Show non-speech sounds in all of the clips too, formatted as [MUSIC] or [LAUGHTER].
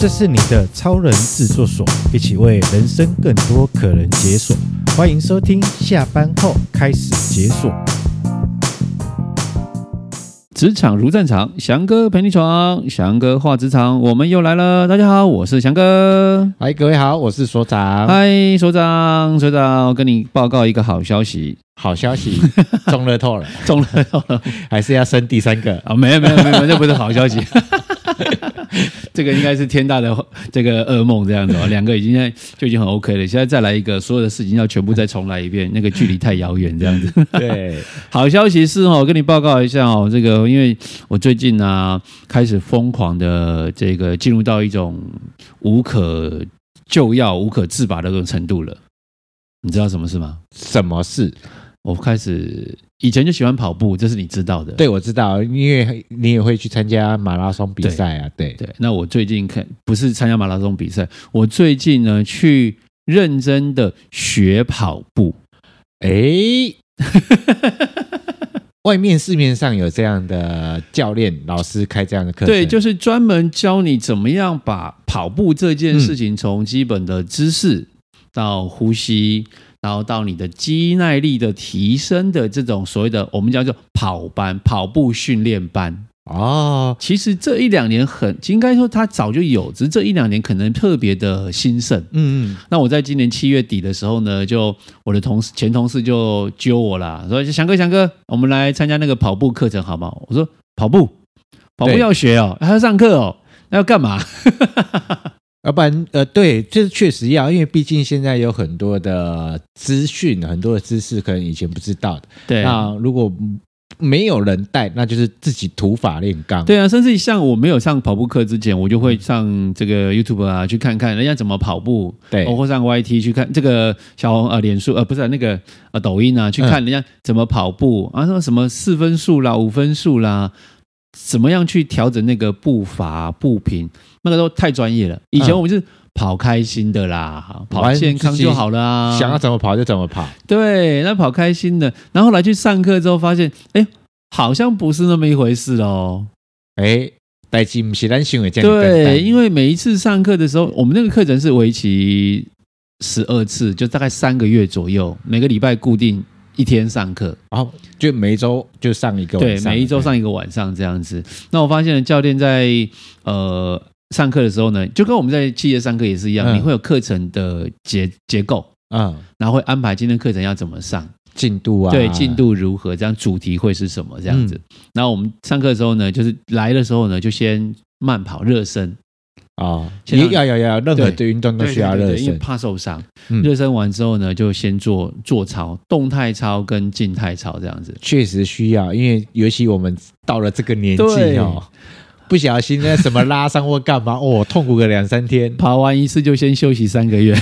这是你的超人制作所，一起为人生更多可能解锁。欢迎收听，下班后开始解锁。职场如战场，翔哥陪你闯，翔哥话职场，我们又来了。大家好，我是翔哥。嗨，各位好，我是所长。嗨，所长，所长，我跟你报告一个好消息。好消息，[LAUGHS] 中乐透了，中乐透了，还是要生第三个啊？没有，没有，没有，这不是好消息。[LAUGHS] [LAUGHS] [LAUGHS] 这个应该是天大的这个噩梦，这样子哦。[LAUGHS] 两个已经在就已经很 OK 了，现在再来一个，所有的事情要全部再重来一遍，那个距离太遥远，这样子。[LAUGHS] 对，好消息是哦，我跟你报告一下哦，这个因为我最近呢、啊、开始疯狂的这个进入到一种无可救药、无可自拔的这种程度了。你知道什么事吗？什么事？我开始。以前就喜欢跑步，这是你知道的。对，我知道，因为你也会去参加马拉松比赛啊。对对，那我最近看不是参加马拉松比赛，我最近呢去认真的学跑步。哎，[LAUGHS] 外面市面上有这样的教练老师开这样的课程，对，就是专门教你怎么样把跑步这件事情从基本的知识到呼吸。然后到你的肌耐力的提升的这种所谓的我们叫做跑班、跑步训练班哦，其实这一两年很应该说它早就有，只是这一两年可能特别的兴盛。嗯嗯。那我在今年七月底的时候呢，就我的同事前同事就揪我了，说翔哥翔哥，我们来参加那个跑步课程好不好？我说跑步，跑步要学哦，还要上课哦，那要干嘛？[LAUGHS] 要不然，呃，对，这确实要，因为毕竟现在有很多的资讯，很多的知识，可能以前不知道的。对，那如果没有人带，那就是自己土法炼钢。对啊，甚至像我没有上跑步课之前，我就会上这个 YouTube 啊，去看看人家怎么跑步。对，包括上 YT 去看这个小红呃，脸书呃，不是、啊、那个呃，抖音啊，去看人家怎么跑步、嗯、啊，说什么四分数啦、五分数啦。怎么样去调整那个步伐步频？那个都太专业了。以前我们是跑开心的啦，嗯、跑健康就好了啊。想要怎么跑就怎么跑。对，那跑开心的。然后来去上课之后，发现哎，好像不是那么一回事哦。哎，代际不是咱想的这样。对，因为每一次上课的时候，我们那个课程是为期十二次，就大概三个月左右，每个礼拜固定。一天上课，然后就每一周就上一个晚上，对，每一周上一个晚上这样子。那我发现教练在呃上课的时候呢，就跟我们在企业上课也是一样，嗯、你会有课程的结结构，嗯，然后会安排今天课程要怎么上，进度啊，对，进度如何，这样主题会是什么这样子。嗯、然后我们上课的时候呢，就是来的时候呢，就先慢跑热身。啊，要要要，任何的运动都需要热身，因为怕受伤。热身完之后呢，就先做做操，动态操跟静态操这样子。确实需要，因为尤其我们到了这个年纪哦，不小心呢什么拉伤或干嘛，哦，痛苦个两三天。[LAUGHS] 跑完一次就先休息三个月。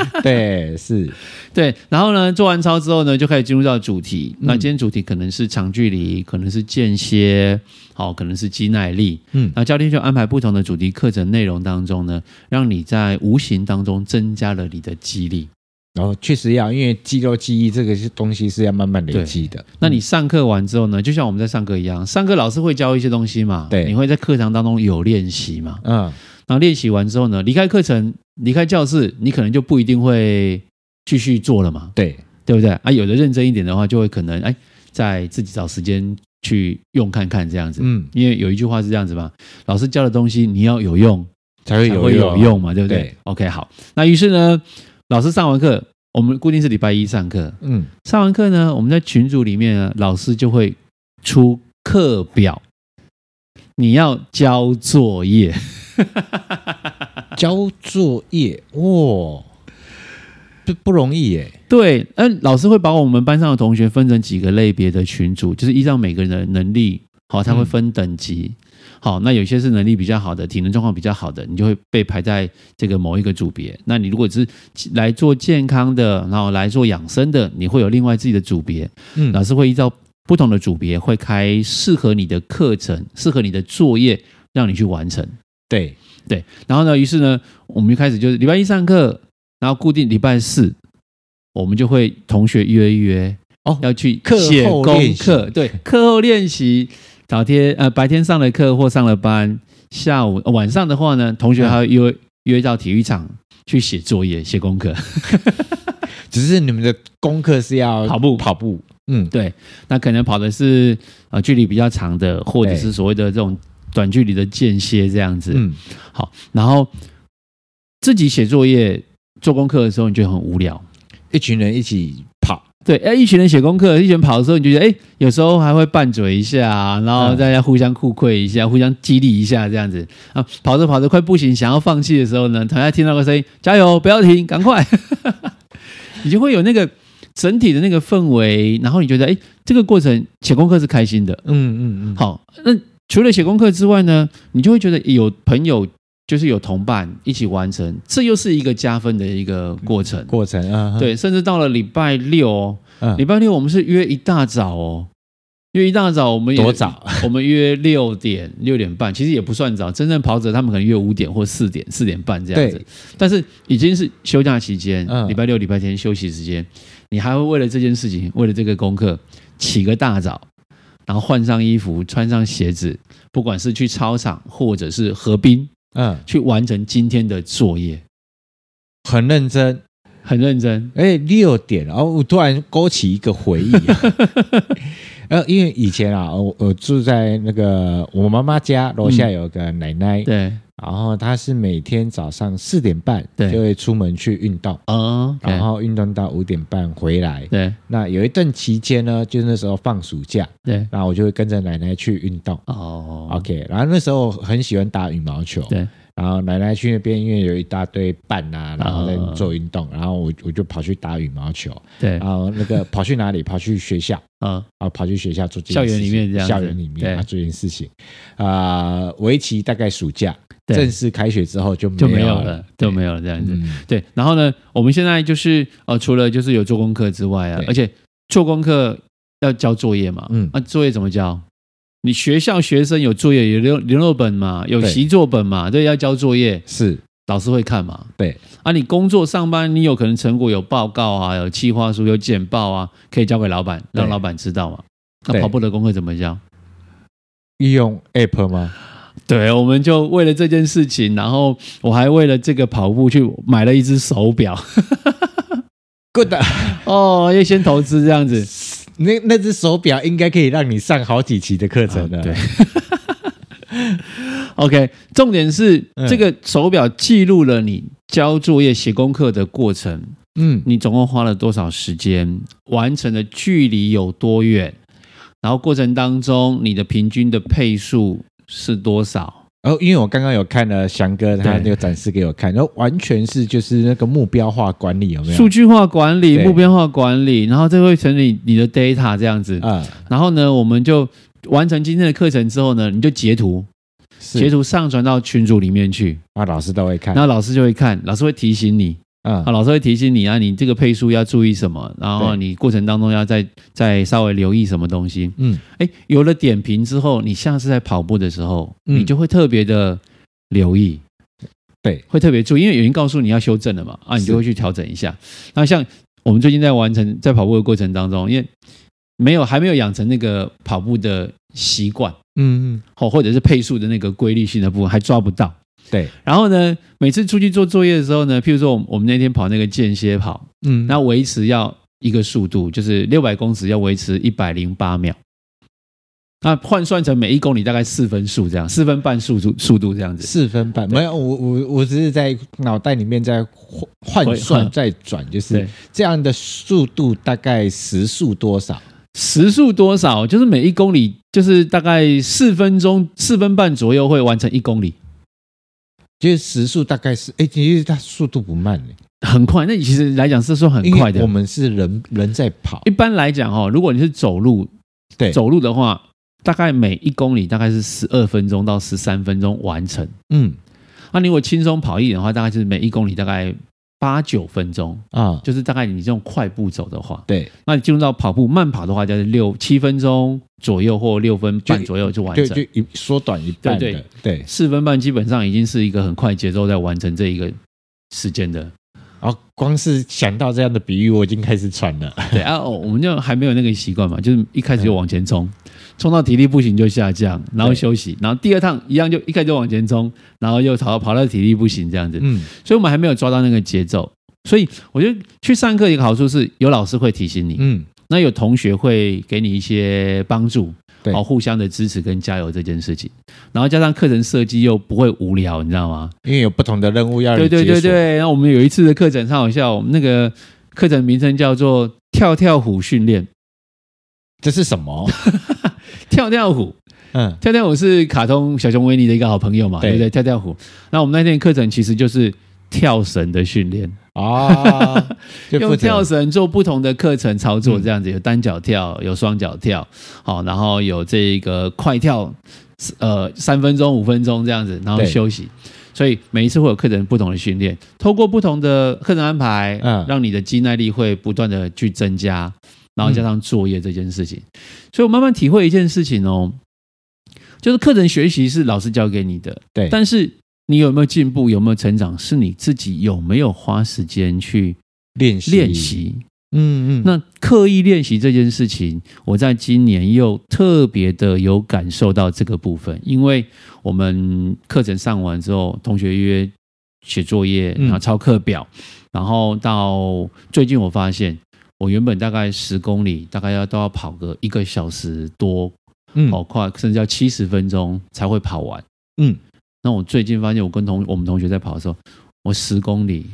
[LAUGHS] 对，是，对。然后呢，做完操之后呢，就开始进入到主题。那今天主题可能是长距离，可能是间歇。好，可能是肌耐力，嗯，那教练就安排不同的主题课程内容当中呢，让你在无形当中增加了你的肌力。然后确实要，因为肌肉记忆这个是东西是要慢慢累积的。那你上课完之后呢，就像我们在上课一样，上课老师会教一些东西嘛，对，你会在课堂当中有练习嘛，嗯，然后练习完之后呢，离开课程，离开教室，你可能就不一定会继续做了嘛，对，对不对？啊，有的认真一点的话，就会可能哎，在自己找时间。去用看看这样子，嗯，因为有一句话是这样子嘛，老师教的东西你要有用才会有用，会有用嘛，对不对，对？OK，好，那于是呢，老师上完课，我们固定是礼拜一上课，嗯，上完课呢，我们在群组里面呢，老师就会出课表，你要交作业，交作业，哇。不不容易耶。对，嗯，老师会把我们班上的同学分成几个类别的群组，就是依照每个人的能力，好，他会分等级。好，那有些是能力比较好的，体能状况比较好的，你就会被排在这个某一个组别。那你如果是来做健康的，然后来做养生的，你会有另外自己的组别。嗯，老师会依照不同的组别，会开适合你的课程，适合你的作业，让你去完成。对对，然后呢，于是呢，我们就开始就是礼拜一上课。然后固定礼拜四，我们就会同学约一约哦，要去课后功课。对，课后练习，早天呃白天上了课或上了班，下午、呃、晚上的话呢，同学还要约、嗯、约到体育场去写作业、写功课。[LAUGHS] 只是你们的功课是要跑步，跑步。嗯，对，那可能跑的是呃距离比较长的，或者是所谓的这种短距离的间歇这样子。嗯，好，然后自己写作业、做功课的时候，你就很无聊，一群人一起跑。对，哎，一群人写功课，一群人跑的时候，你就觉得哎，有时候还会拌嘴一下，然后大家互相互馈一下，互相激励一下这样子啊。跑着跑着快不行，想要放弃的时候呢，突然听到个声音：“加油，不要停，赶快！” [LAUGHS] 你就会有那个。整体的那个氛围，然后你觉得，哎，这个过程写功课是开心的，嗯嗯嗯。好，那除了写功课之外呢，你就会觉得有朋友，就是有同伴一起完成，这又是一个加分的一个过程。过程啊，对，甚至到了礼拜六哦，嗯、礼拜六我们是约一大早哦，约一大早，我们也多早？[LAUGHS] 我们约六点六点半，其实也不算早，真正跑者他们可能约五点或四点四点半这样子，但是已经是休假期间，嗯、礼拜六礼拜天休息时间。你还会为了这件事情，为了这个功课，起个大早，然后换上衣服，穿上鞋子，不管是去操场或者是河滨，嗯，去完成今天的作业，很认真，很认真。哎，六点，然后我突然勾起一个回忆啊，[LAUGHS] 呃，因为以前啊，我我住在那个我妈妈家楼下有个奶奶，嗯、对。然后他是每天早上四点半就会出门去运动，哦，然后运动到五点半回来。对，那有一段期间呢，就是那时候放暑假，对，然后我就会跟着奶奶去运动。哦，OK，然后那时候很喜欢打羽毛球，对，然后奶奶去那边，因为有一大堆伴啊，然后在做运动，然后我我就跑去打羽毛球，对，然后那个跑去哪里？跑去学校，[LAUGHS] 啊，啊，跑去学校做校园里面这样，校园里面啊做件事情，啊，围棋大概暑假。正式开学之后就就没有了，就没有了这样子。对，然后呢，我们现在就是呃，除了就是有做功课之外啊，而且做功课要交作业嘛。嗯，那作业怎么交？你学校学生有作业，有联联络本嘛，有习作本嘛，对，要交作业是老师会看嘛。对，啊，你工作上班，你有可能成果有报告啊，有企划书，有简报啊，可以交给老板，让老板知道嘛。那跑步的功课怎么交？用 app 吗？对，我们就为了这件事情，然后我还为了这个跑步去买了一只手表。[LAUGHS] Good 哦，要先投资这样子。[LAUGHS] 那那只手表应该可以让你上好几期的课程的。啊、对。[LAUGHS] OK，重点是、嗯、这个手表记录了你交作业、写功课的过程。嗯，你总共花了多少时间？完成的距离有多远？然后过程当中你的平均的配速。是多少？哦，因为我刚刚有看了翔哥他那个展示给我看，然后完全是就是那个目标化管理有没有？数据化管理、目标化管理，然后这会整理你的 data 这样子。嗯，然后呢，我们就完成今天的课程之后呢，你就截图，截图上传到群组里面去，啊，老师都会看，那老师就会看，老师会提醒你。啊，老师会提醒你啊，你这个配速要注意什么，然后你过程当中要再再稍微留意什么东西。嗯，哎，有了点评之后，你下次在跑步的时候，你就会特别的留意，对，会特别注意，因为有人告诉你要修正了嘛，啊，你就会去调整一下。那像我们最近在完成在跑步的过程当中，因为没有还没有养成那个跑步的习惯，嗯嗯，或或者是配速的那个规律性的部分还抓不到。对，然后呢，每次出去做作业的时候呢，譬如说我们我们那天跑那个间歇跑，嗯，那维持要一个速度，就是六百公尺要维持一百零八秒，那换算成每一公里大概四分速这样，四分半速度速度这样子，四分半没有，我我我只是在脑袋里面在换换算再转，就是这样的速度大概时速多少？时速多少？就是每一公里就是大概四分钟四分半左右会完成一公里。就是时速大概是，哎，其实它速度不慢欸，很快。那其实来讲是说很快的。我们是人人在跑。一般来讲哦，如果你是走路，对，走路的话，大概每一公里大概是十二分钟到十三分钟完成。嗯，那你如果轻松跑一点的话，大概就是每一公里大概。八九分钟啊，嗯、就是大概你这种快步走的话，对，那你进入到跑步慢跑的话，就是六七分钟左右或六分半左右就完成，就一缩短一半的，对，对，四分半基本上已经是一个很快节奏在完成这一个时间的。哦，光是想到这样的比喻，我已经开始喘了。对啊，我们就还没有那个习惯嘛，就是一开始就往前冲，冲到体力不行就下降，然后休息，然后第二趟一样就一开始就往前冲，然后又跑跑到体力不行这样子。嗯，所以我们还没有抓到那个节奏。所以我觉得去上课一个好处是有老师会提醒你，嗯，那有同学会给你一些帮助，对，好，互相的支持跟加油这件事情，然后加上课程设计又不会无聊，你知道吗？因为有不同的任务要。对对对对，然后我们有一次的课程超好笑，我们那个课程名称叫做跳跳虎训练，这是什么？[LAUGHS] 跳跳虎，嗯，跳跳虎是卡通小熊维尼的一个好朋友嘛，对，对不对？跳跳虎，那我们那天课程其实就是跳绳的训练。[LAUGHS] 啊，用跳绳做不同的课程操作，这样子有单脚跳，有双脚跳，好，然后有这个快跳，呃，三分钟、五分钟这样子，然后休息。所以每一次会有课程不同的训练，透过不同的课程安排，嗯，让你的肌耐力会不断的去增加，然后加上作业这件事情。所以我慢慢体会一件事情哦，就是课程学习是老师教给你的，对，但是。你有没有进步？有没有成长？是你自己有没有花时间去练习？练习，嗯嗯。那刻意练习这件事情，我在今年又特别的有感受到这个部分，因为我们课程上完之后，同学约写作业，然后抄课表，然后到最近我发现，我原本大概十公里，大概要都要跑个一个小时多，嗯，好快，甚至要七十分钟才会跑完，嗯。那我最近发现，我跟同我们同学在跑的时候，我十公里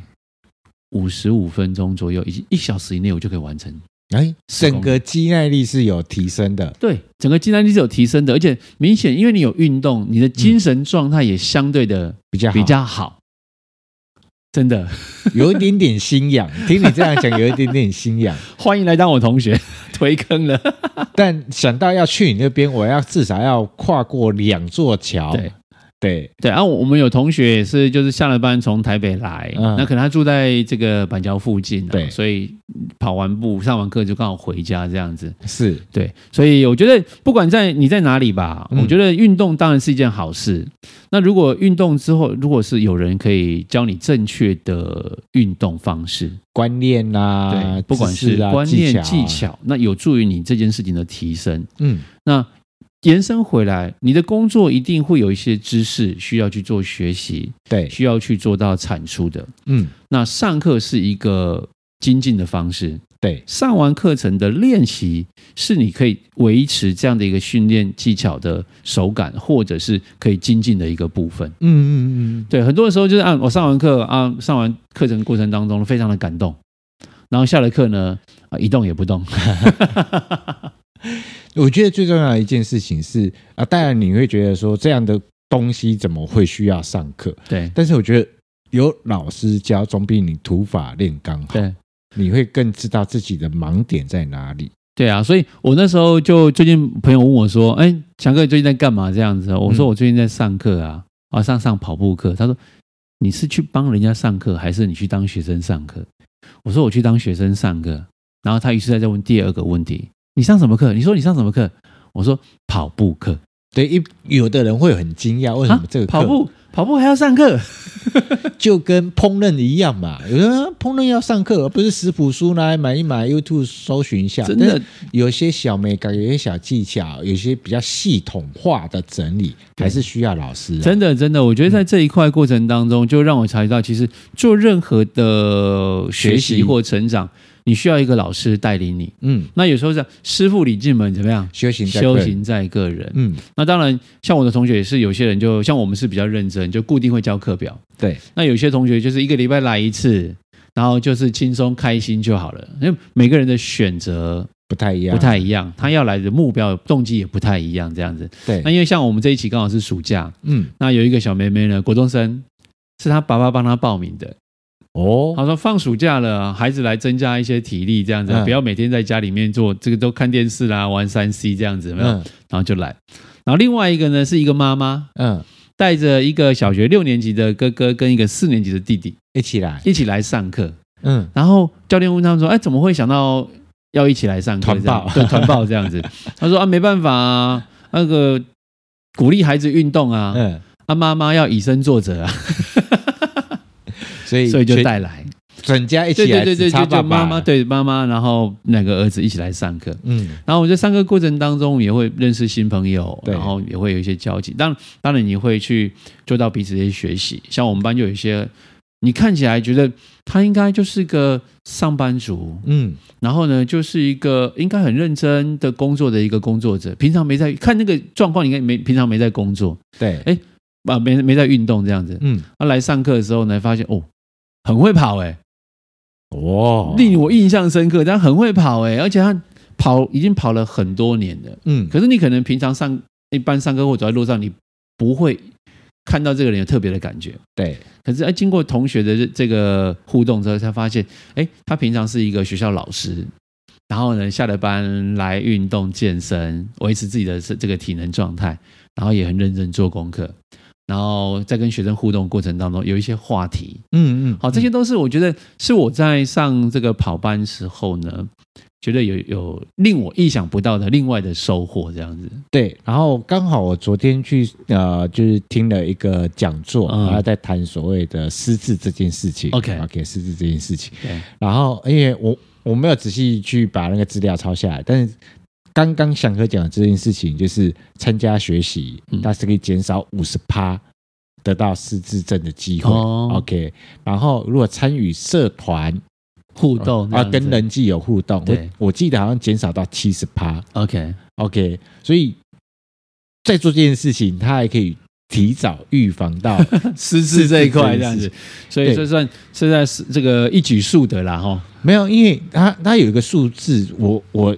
五十五分钟左右，以及一小时以内我就可以完成。哎，整个肌耐力是有提升的。对，整个肌耐力是有提升的，而且明显，因为你有运动，你的精神状态也相对的比较比较好。真的 [LAUGHS] 有一点点心痒，听你这样讲，有一点点心痒。[LAUGHS] 欢迎来当我同学，推坑了。但想到要去你那边，我要至少要跨过两座桥。对。对对，然后我们有同学也是，就是下了班从台北来，嗯、那可能他住在这个板桥附近，对，所以跑完步上完课就刚好回家这样子。是对，所以我觉得不管在你在哪里吧，嗯、我觉得运动当然是一件好事。那如果运动之后，如果是有人可以教你正确的运动方式、观念啊，对，不管是观念技巧，那有助于你这件事情的提升。嗯，那。延伸回来，你的工作一定会有一些知识需要去做学习，对，需要去做到产出的。嗯，那上课是一个精进的方式，对，上完课程的练习是你可以维持这样的一个训练技巧的手感，或者是可以精进的一个部分。嗯嗯嗯，对，很多的时候就是啊，我上完课啊，上完课程过程当中非常的感动，然后下了课呢啊，一动也不动。[LAUGHS] [LAUGHS] 我觉得最重要的一件事情是啊，当然你会觉得说这样的东西怎么会需要上课？对，但是我觉得有老师教总比你土法炼钢好。对，你会更知道自己的盲点在哪里。对啊，所以我那时候就最近朋友问我说：“哎，强哥你最近在干嘛？”这样子，我说我最近在上课啊，啊上上跑步课。他说：“你是去帮人家上课，还是你去当学生上课？”我说：“我去当学生上课。”然后他于是在再问第二个问题。你上什么课？你说你上什么课？我说跑步课。对，一有的人会很惊讶，为什么这个课跑步跑步还要上课？[LAUGHS] 就跟烹饪一样嘛。有人烹饪要上课，而不是食谱书拿来买一买，YouTube 搜寻一下。真的，有些小美感，有些小技巧，有些比较系统化的整理，还是需要老师啊。真的，真的，我觉得在这一块过程当中，就让我察觉到，其实做任何的学习或成长。你需要一个老师带领你，嗯，那有时候是师傅领进门，怎么样？修行在修行在个人，嗯，那当然，像我的同学也是，有些人就像我们是比较认真，就固定会教课表，对。那有些同学就是一个礼拜来一次，然后就是轻松开心就好了。因为每个人的选择不太一样，不太一样，他要来的目标动机也不太一样，这样子。对。那因为像我们这一期刚好是暑假，嗯，那有一个小妹妹呢，国中生，是她爸爸帮她报名的。哦，他说放暑假了，孩子来增加一些体力，这样子，嗯、不要每天在家里面做这个都看电视啦、玩三 C 这样子，有没有？嗯、然后就来。然后另外一个呢，是一个妈妈，嗯，带着一个小学六年级的哥哥跟一个四年级的弟弟一起来，一起来上课。嗯，然后教练问他们说：“哎，怎么会想到要一起来上课？团报，对，团报这样子。[LAUGHS] ”他说：“啊，没办法啊，那个鼓励孩子运动啊，嗯，啊，妈妈要以身作则啊。”所以，所以就带来，整家一起来对对对对，爸爸就妈妈对妈妈，然后两个儿子一起来上课。嗯，然后我在上课过程当中也会认识新朋友，然后也会有一些交集。当当然你会去做到彼此的一些学习。像我们班就有一些，你看起来觉得他应该就是个上班族，嗯，然后呢就是一个应该很认真的工作的一个工作者，平常没在看那个状况，应该没平常没在工作。对，哎。啊，没没在运动这样子，嗯，他、啊、来上课的时候呢，发现哦，很会跑哎，哦，令我印象深刻，但很会跑哎，而且他跑已经跑了很多年了，嗯，可是你可能平常上一般上课或走在路上，你不会看到这个人有特别的感觉，对，可是哎，经过同学的这个互动之后，才发现，哎，他平常是一个学校老师，然后呢，下了班来运动健身，维持自己的这这个体能状态，然后也很认真做功课。然后在跟学生互动过程当中，有一些话题，嗯嗯，好，这些都是我觉得是我在上这个跑班时候呢，觉得有有令我意想不到的另外的收获，这样子。对，然后刚好我昨天去呃，就是听了一个讲座，嗯、然后在谈所谓的失智这件事情。Okay, okay, 失智这件事情。对，然后因为我我没有仔细去把那个资料抄下来，但是。刚刚祥哥讲的这件事情，就是参加学习，它是可以减少五十趴得到失智症的机会。哦、OK，然后如果参与社团互动啊，跟人际有互动，对我我记得好像减少到七十趴。OK OK，所以在做这件事情，他还可以提早预防到 [LAUGHS] 失智这一块，这样子，所以这算现在是这个一举数得啦哈。没有，因为他他有一个数字，我我。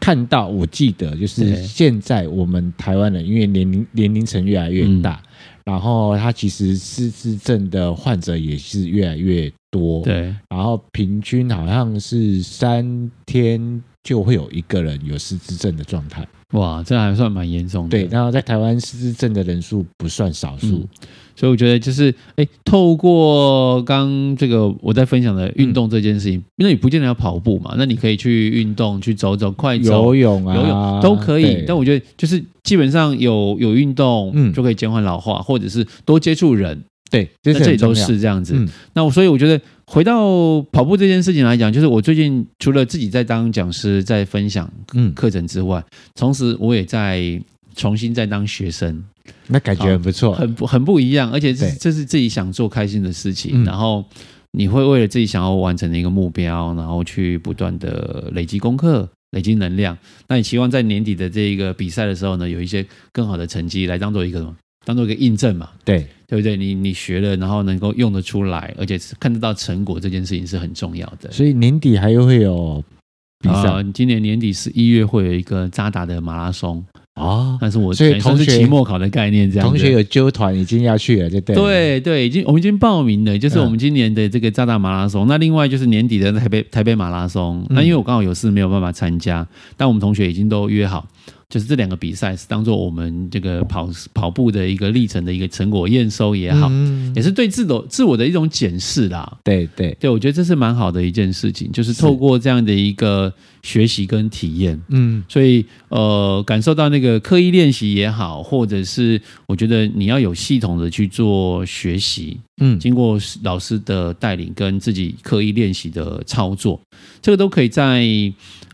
看到，我记得就是现在我们台湾人，因为年龄年龄层越来越大，嗯、然后他其实失智症的患者也是越来越多。对，然后平均好像是三天就会有一个人有失智症的状态。哇，这还算蛮严重的。对，然后在台湾失智症的人数不算少数。嗯所以我觉得就是，哎，透过刚这个我在分享的运动这件事情，因为你不见得要跑步嘛，那你可以去运动，去走走、快走、游泳啊、游泳都可以。但我觉得就是基本上有有运动，嗯，就可以减缓老化，或者是多接触人，对，那这里都是这样子。那我所以我觉得回到跑步这件事情来讲，就是我最近除了自己在当讲师在分享课程之外，同时我也在重新在当学生。那感觉很不错，很不很不一样，而且这这是自己想做开心的事情，然后你会为了自己想要完成的一个目标，然后去不断的累积功课、累积能量。那你期望在年底的这一个比赛的时候呢，有一些更好的成绩来当做一个什么？当做一个印证嘛？对，对不对？你你学了，然后能够用得出来，而且看得到成果，这件事情是很重要的。所以年底还会有比赛，呃，今年年底十一月会有一个扎达的马拉松。哦，但是我所以同学是期末考的概念这样，同学有揪团已经要去了，对不对？对对，已经我们已经报名了，就是我们今年的这个渣打马拉松。嗯、那另外就是年底的台北台北马拉松。那因为我刚好有事没有办法参加，但我们同学已经都约好。就是这两个比赛是当做我们这个跑跑步的一个历程的一个成果验收也好，嗯、也是对自我自我的一种检视啦。对对。对，我觉得这是蛮好的一件事情，就是透过这样的一个学习跟体验，嗯，所以呃，感受到那个刻意练习也好，或者是我觉得你要有系统的去做学习，嗯，经过老师的带领跟自己刻意练习的操作，这个都可以在。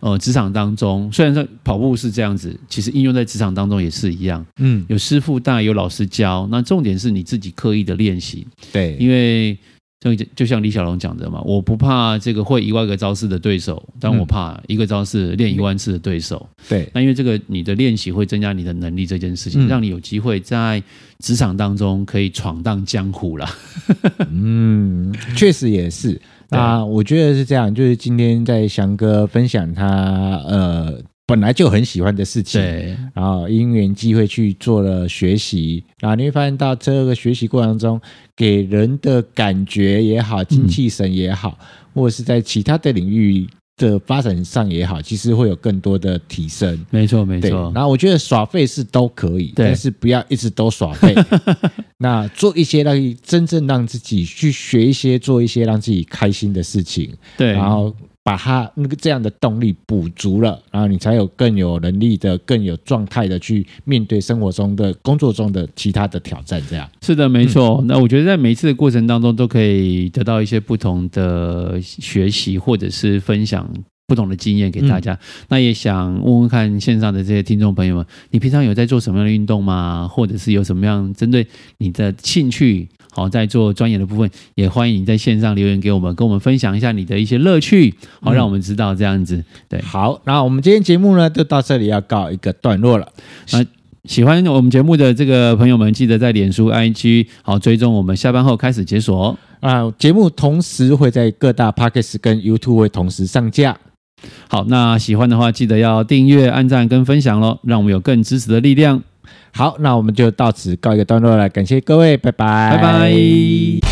呃，职场当中，虽然说跑步是这样子，其实应用在职场当中也是一样。嗯，有师傅带，有老师教，那重点是你自己刻意的练习。对，因为就就像李小龙讲的嘛，我不怕这个会一万个招式的对手，但我怕一个招式练一万次的对手。嗯、对，那因为这个你的练习会增加你的能力，这件事情、嗯、让你有机会在职场当中可以闯荡江湖啦。[LAUGHS] 嗯，确实也是。那，我觉得是这样，就是今天在翔哥分享他呃本来就很喜欢的事情，对，然后因缘机会去做了学习，然后你会发现到这个学习过程中给人的感觉也好，精气神也好，嗯、或者是在其他的领域。的发展上也好，其实会有更多的提升。没错，没错。然后我觉得耍废是都可以，但是不要一直都耍废。[LAUGHS] 那做一些让真正让自己去学一些，做一些让自己开心的事情。对。然后把它那个这样的动力补足了，然后你才有更有能力的、更有状态的去面对生活中的、工作中的其他的挑战。这样是的，没错。那我觉得在每一次的过程当中，都可以得到一些不同的学习，或者是分享不同的经验给大家。嗯、那也想问问看线上的这些听众朋友们，你平常有在做什么样的运动吗？或者是有什么样针对你的兴趣？好，在做专业的部分，也欢迎你在线上留言给我们，跟我们分享一下你的一些乐趣，好，让我们知道这样子。对，好，那我们今天节目呢，就到这里要告一个段落了。那喜欢我们节目的这个朋友们，记得在脸书、IG 好追踪我们，下班后开始解锁啊。节目同时会在各大 Podcast 跟 YouTube 会同时上架。好，那喜欢的话，记得要订阅、按赞跟分享喽，让我们有更支持的力量。好，那我们就到此告一个段落了，感谢各位，拜拜，拜拜。